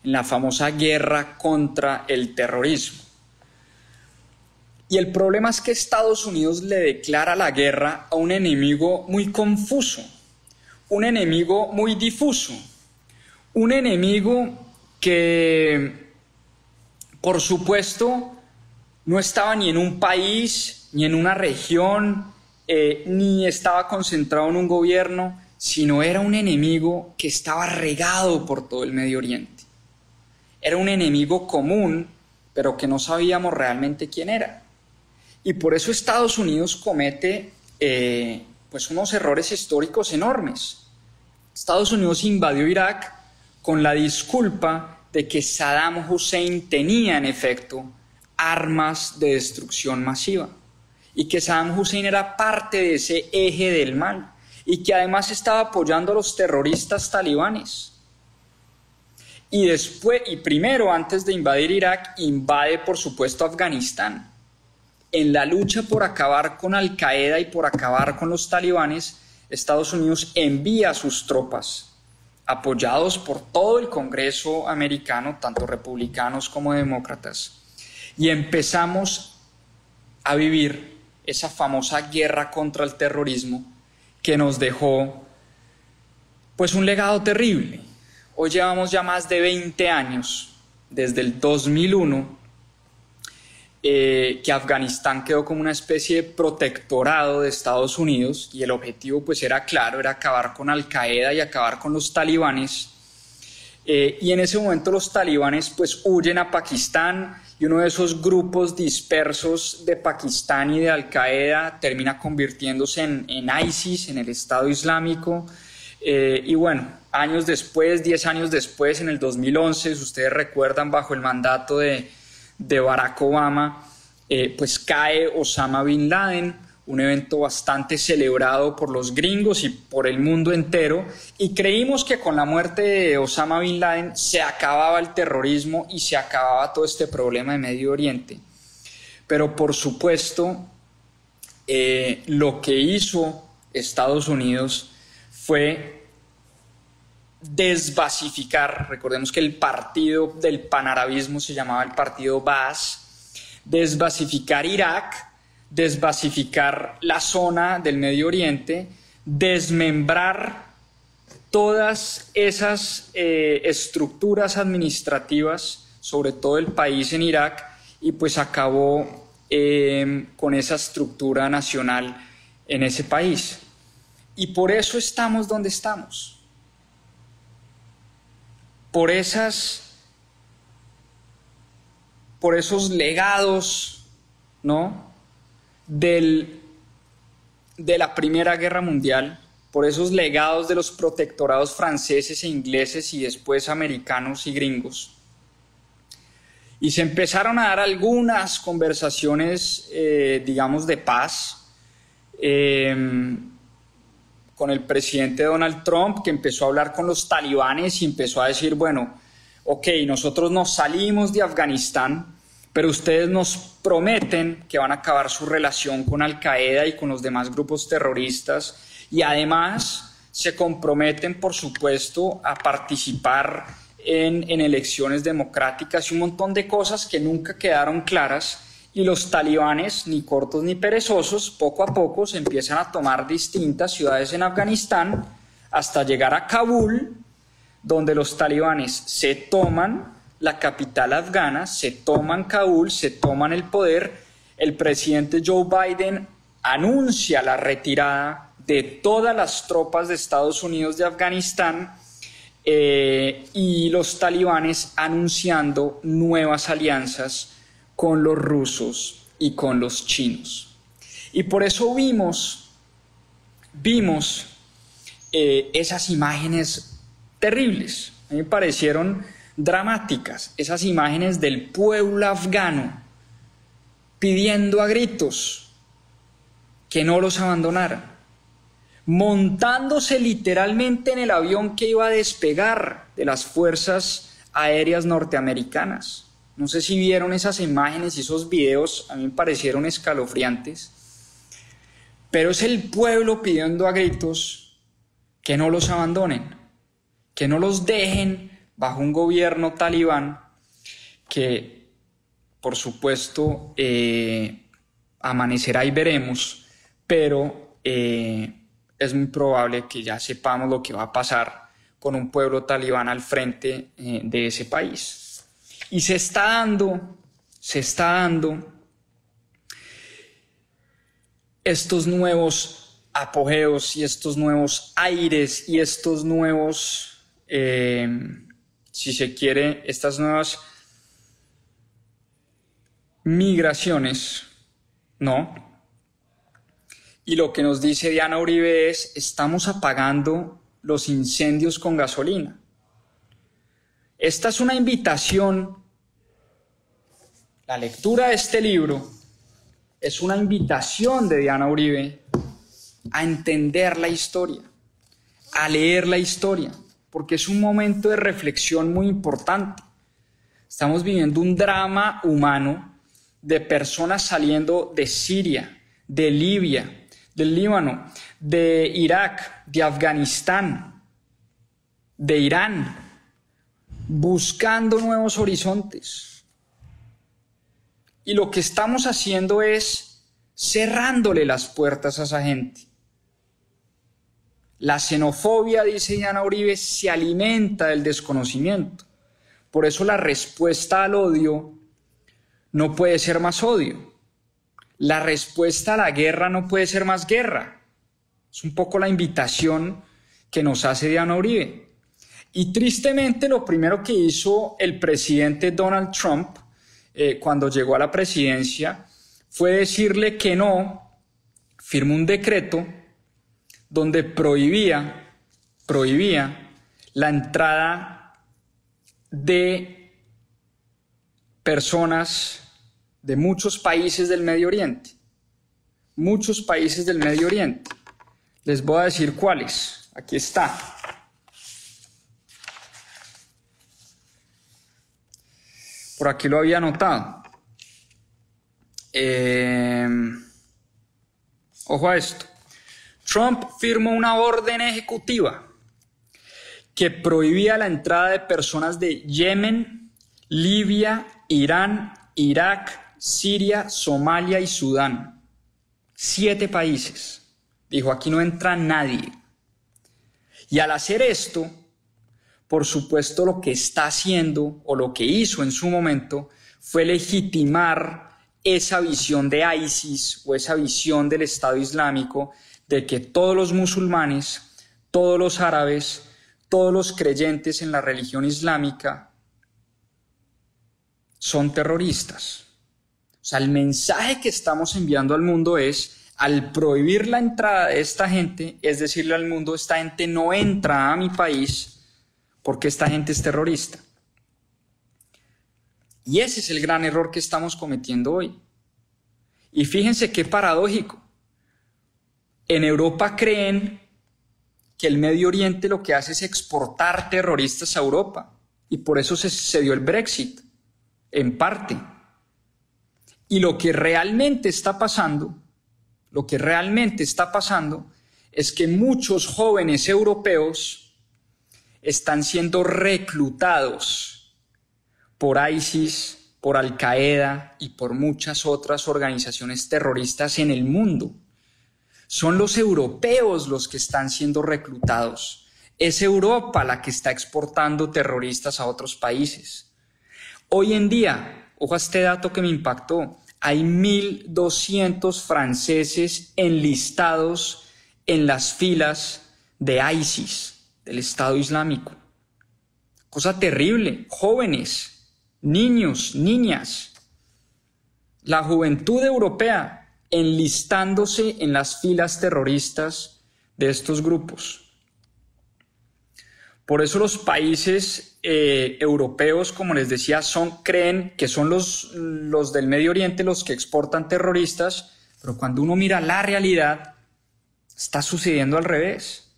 en la famosa guerra contra el terrorismo. Y el problema es que Estados Unidos le declara la guerra a un enemigo muy confuso, un enemigo muy difuso, un enemigo que, por supuesto, no estaba ni en un país, ni en una región, eh, ni estaba concentrado en un gobierno, sino era un enemigo que estaba regado por todo el Medio Oriente. era un enemigo común, pero que no sabíamos realmente quién era. Y por eso Estados Unidos comete eh, pues unos errores históricos enormes. Estados Unidos invadió Irak con la disculpa de que Saddam Hussein tenía en efecto armas de destrucción masiva y que Saddam Hussein era parte de ese eje del mal y que además estaba apoyando a los terroristas talibanes. Y después, y primero, antes de invadir Irak, invade por supuesto Afganistán. En la lucha por acabar con Al Qaeda y por acabar con los talibanes, Estados Unidos envía sus tropas, apoyados por todo el Congreso americano, tanto republicanos como demócratas. Y empezamos a vivir esa famosa guerra contra el terrorismo que nos dejó pues un legado terrible. Hoy llevamos ya más de 20 años, desde el 2001, eh, que Afganistán quedó como una especie de protectorado de Estados Unidos y el objetivo pues era claro, era acabar con Al Qaeda y acabar con los talibanes. Eh, y en ese momento los talibanes pues huyen a Pakistán y uno de esos grupos dispersos de Pakistán y de Al Qaeda termina convirtiéndose en, ISIS, en el Estado Islámico. Eh, y bueno, años después, 10 años después, en el 2011, si ustedes recuerdan, bajo el mandato de, Barack Obama, eh, pues cae Osama Bin Laden, un evento bastante celebrado por los gringos y por el mundo entero, y creímos que con la muerte de Osama Bin Laden se acababa el terrorismo y se acababa todo este problema de Medio Oriente. Pero por supuesto, eh, lo que hizo Estados Unidos fue desbasificar, recordemos que el partido del panarabismo se llamaba el partido Baas, desbasificar Irak, desbasificar la zona del Medio Oriente, desmembrar todas esas eh, estructuras administrativas, sobre todo el país en Irak, y pues acabó em, con esa estructura nacional en ese país. Y por eso estamos donde estamos. Por esas por esos legados, ¿no? Del, de la Primera Guerra Mundial, por esos legados de los protectorados franceses e ingleses y después americanos y gringos. Y se empezaron a dar algunas conversaciones, eh, digamos, de paz em, con el presidente Donald Trump, que empezó a hablar con los talibanes y empezó a decir, bueno, ok, nosotros nos salimos de Afganistán, pero ustedes nos prometen que van a acabar su relación con Al Qaeda y con los demás grupos terroristas y además se comprometen, por supuesto, a participar en, elecciones democráticas y un montón de cosas que nunca quedaron claras y los talibanes, ni cortos ni perezosos, poco a poco se empiezan a tomar distintas ciudades en Afganistán hasta llegar a Kabul, donde los talibanes se toman la capital afgana, se toman Kabul, se toman el poder, el presidente Joe Biden anuncia la retirada de todas las tropas de Estados Unidos de Afganistán eh, y los talibanes anunciando nuevas alianzas con los rusos y con los chinos. Y por eso vimos, vimos eh, esas imágenes terribles. A mí me parecieron dramáticas, esas imágenes del pueblo afgano pidiendo a gritos que no los abandonaran, montándose literalmente en el avión que iba a despegar de las fuerzas aéreas norteamericanas. No sé si vieron esas imágenes y esos videos, a mí me parecieron escalofriantes, pero es el pueblo pidiendo a gritos que no los abandonen, que no los dejen bajo un gobierno talibán que, por supuesto, eh, amanecerá y veremos, pero eh, es muy probable que ya sepamos lo que va a pasar con un pueblo talibán al frente eh, de ese país. Y se está dando, se está dando estos nuevos apogeos y estos nuevos aires y estos nuevos si se quiere, estas nuevas migraciones, ¿no? Y lo que nos dice Diana Uribe es, estamos apagando los incendios con gasolina. Esta es una invitación, la lectura de este libro es una invitación de Diana Uribe a entender la historia, a leer la historia, porque es un momento de reflexión muy importante. Estamos viviendo un drama humano de personas saliendo de Siria, de Libia, del Líbano, de Irak, de Afganistán, de Irán, buscando nuevos horizontes. Y lo que estamos haciendo es cerrándole las puertas a esa gente. La xenofobia, dice Diana Uribe, se alimenta del desconocimiento. Por eso la respuesta al odio no puede ser más odio. La respuesta a la guerra no puede ser más guerra. Es un poco la invitación que nos hace Diana Uribe. Y tristemente lo primero que hizo el presidente Donald Trump eh, cuando llegó a la presidencia fue decirle que no, firmó un decreto donde prohibía, prohibía la entrada de personas de muchos países del Medio Oriente. Muchos países del Medio Oriente. Les voy a decir cuáles. Aquí está. Por aquí lo había anotado. Em, ojo a esto. Trump firmó una orden ejecutiva que prohibía la entrada de personas de Yemen, Libia, Irán, Irak, Siria, Somalia y Sudán. Siete países. Dijo, aquí no entra nadie. Y al hacer esto, por supuesto lo que está haciendo o lo que hizo en su momento fue legitimar esa visión de ISIS o esa visión del Estado Islámico de que todos los musulmanes, todos los árabes, todos los creyentes en la religión islámica son terroristas. O sea, el mensaje que estamos enviando al mundo es, al prohibir la entrada de esta gente, es decirle al mundo, esta gente no entra a mi país porque esta gente es terrorista. Y ese es el gran error que estamos cometiendo hoy. Y fíjense qué paradójico. En Europa creen que el Medio Oriente lo que hace es exportar terroristas a Europa. Y por eso se, se dio el Brexit, en parte. Y lo que realmente está pasando, lo que realmente está pasando es que muchos jóvenes europeos están siendo reclutados por ISIS, por Al Qaeda y por muchas otras organizaciones terroristas en el mundo. Son los europeos los que están siendo reclutados. Es Europa la que está exportando terroristas a otros países. Hoy en día, Ojo a este dato que me impactó. Hay 1.200 franceses enlistados en las filas de ISIS, del Estado Islámico. Cosa terrible. Jóvenes, niños, niñas. La juventud europea enlistándose en las filas terroristas de estos grupos. Por eso los países eh, europeos, como les decía, son, creen que son los, los del Medio Oriente los que exportan terroristas, pero cuando uno mira la realidad, está sucediendo al revés.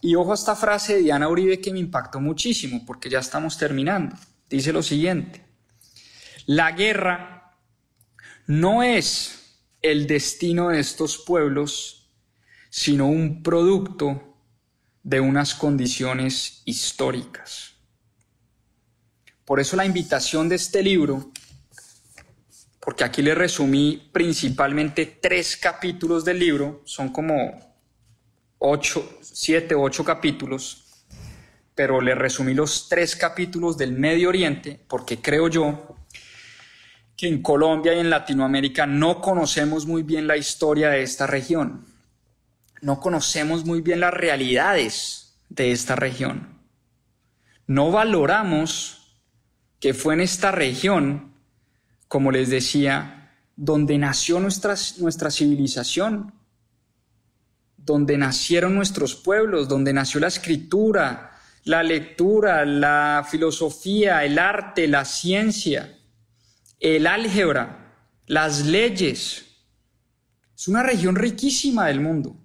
Y ojo a esta frase de Diana Uribe que me impactó muchísimo, porque ya estamos terminando. Dice lo siguiente, la guerra no es el destino de estos pueblos, sino un producto de unas condiciones históricas. Por eso la invitación de este libro, porque aquí le resumí principalmente tres capítulos del libro, son como ocho, siete, ocho capítulos, pero le resumí los tres capítulos del Medio Oriente, porque creo yo que en Colombia y en Latinoamérica no conocemos muy bien la historia de esta región no conocemos muy bien las realidades de esta región. no valoramos que fue en esta región, como les decía, donde nació nuestra, nuestra civilización, donde nacieron nuestros pueblos, donde nació la escritura, la lectura, la filosofía, el arte, la ciencia, el álgebra, las leyes. Es una región riquísima del mundo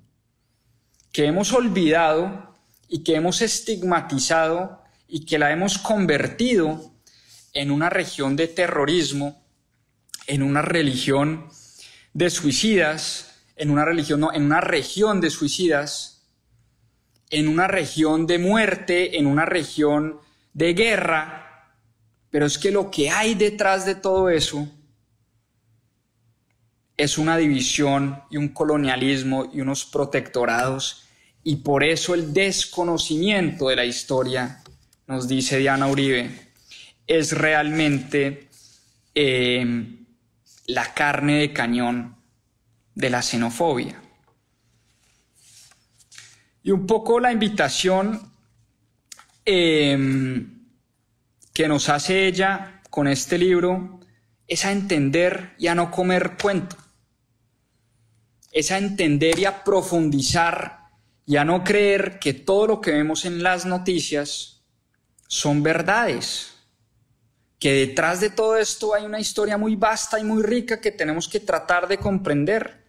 que hemos olvidado y que hemos estigmatizado y que la hemos convertido en una región de terrorismo, en una religión de suicidas, en una religión, no, en una región de suicidas, en una región de muerte, en una región de guerra. Pero es que lo que hay detrás de todo eso es una división y un colonialismo y unos protectorados. Y por eso el desconocimiento de la historia, nos dice Diana Uribe, es realmente eh, la carne de cañón de la xenofobia. Y un poco la invitación em, que nos hace ella con este libro es a entender y a no comer cuento es a entender y a profundizar y a no creer que todo lo que vemos en las noticias son verdades, que detrás de todo esto hay una historia muy vasta y muy rica que tenemos que tratar de comprender.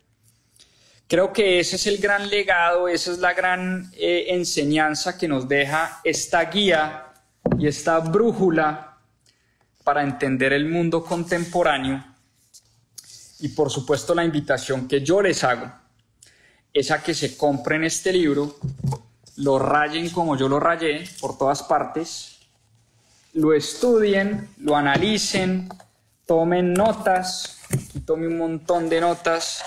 Creo que ese es el gran legado, esa es la gran eh, enseñanza que nos deja esta guía y esta brújula para entender el mundo contemporáneo y por supuesto la invitación que yo les hago es a que se compren este libro, lo rayen como yo lo rayé por todas partes, lo estudien, lo analicen, tomen notas, aquí tomé un montón de notas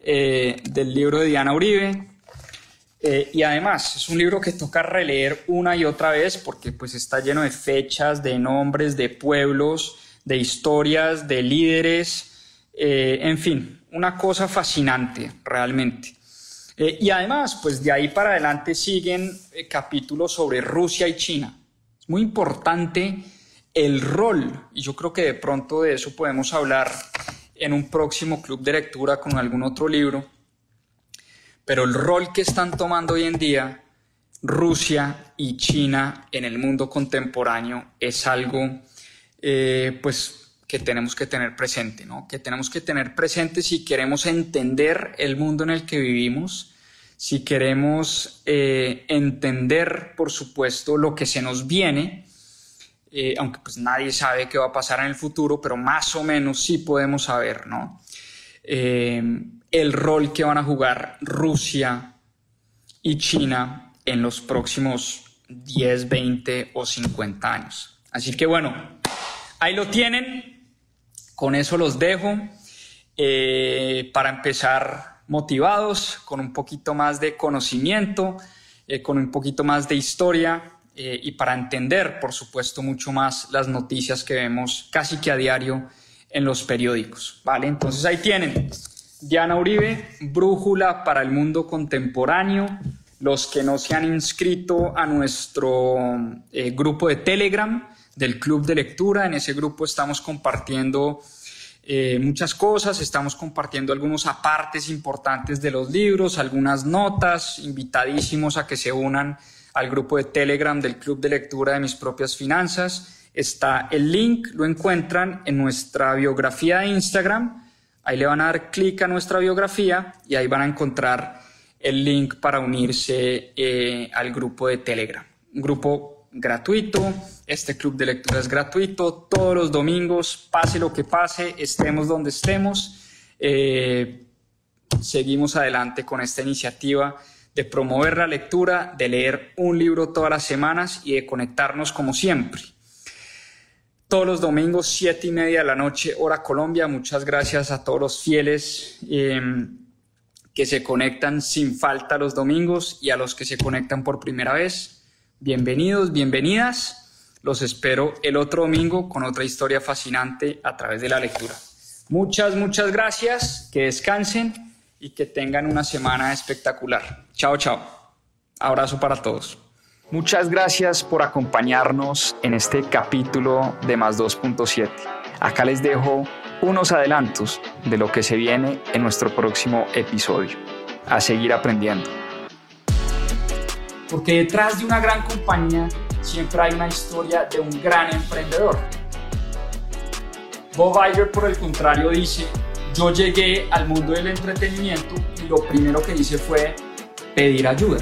eh, del libro de Diana Uribe, eh, y además es un libro que toca releer una y otra vez porque pues está lleno de fechas, de nombres, de pueblos, de historias, de líderes, eh, en fin, una cosa fascinante realmente. Eh, y además, pues de ahí para adelante siguen capítulos sobre Rusia y China. Es muy importante el rol, y yo creo que de pronto de eso podemos hablar en un próximo club de lectura con algún otro libro, pero el rol que están tomando hoy en día Rusia y China en el mundo contemporáneo es algo, pues que tenemos que tener presente, ¿no? Que tenemos que tener presente si queremos entender el mundo en el que vivimos, si queremos eh, entender, por supuesto, lo que se nos viene, eh, aunque pues nadie sabe qué va a pasar en el futuro, pero más o menos sí podemos saber, ¿no? Eh, el rol que van a jugar Rusia y China en los próximos 10, 20 o 50 años. Así que bueno, ahí lo tienen. Con eso los dejo eh, para empezar motivados, con un poquito más de conocimiento, eh, con un poquito más de historia y para entender, por supuesto, mucho más las noticias que vemos casi que a diario en los periódicos. ¿vale? Entonces ahí tienen. Diana Uribe, Brújula para el Mundo Contemporáneo. Los que no se han inscrito a nuestro grupo de Telegram, del Club de Lectura. En ese grupo estamos compartiendo eh, muchas cosas, estamos compartiendo algunos apartes importantes de los libros, algunas notas, invitadísimos a que se unan al grupo de Telegram del Club de Lectura de mis propias finanzas. Está el link, lo encuentran en nuestra biografía de Instagram. Ahí le van a dar clic a nuestra biografía y ahí van a encontrar el link para unirse eh, al grupo de Telegram. Un grupo gratuito. Este club de lectura es gratuito todos los domingos, pase lo que pase, estemos donde estemos. Eh, seguimos adelante con esta iniciativa de promover la lectura, de leer un libro todas las semanas y de conectarnos como siempre. Todos los domingos, siete y media de la noche, hora Colombia. Muchas gracias a todos los fieles em, que se conectan sin falta los domingos y a los que se conectan por primera vez. Bienvenidos, bienvenidas. Los espero el otro domingo con otra historia fascinante a través de la lectura. Muchas, muchas gracias. Que descansen y que tengan una semana espectacular. Chao, chao. Abrazo para todos. Muchas gracias por acompañarnos en este capítulo de Más 2.7. Acá les dejo unos adelantos de lo que se viene en nuestro próximo episodio. A seguir aprendiendo. Porque detrás de una gran compañía siempre hay una historia de un gran emprendedor. Bob Iger, por el contrario, dice, yo llegué al mundo del entretenimiento y lo primero que hice fue pedir ayuda.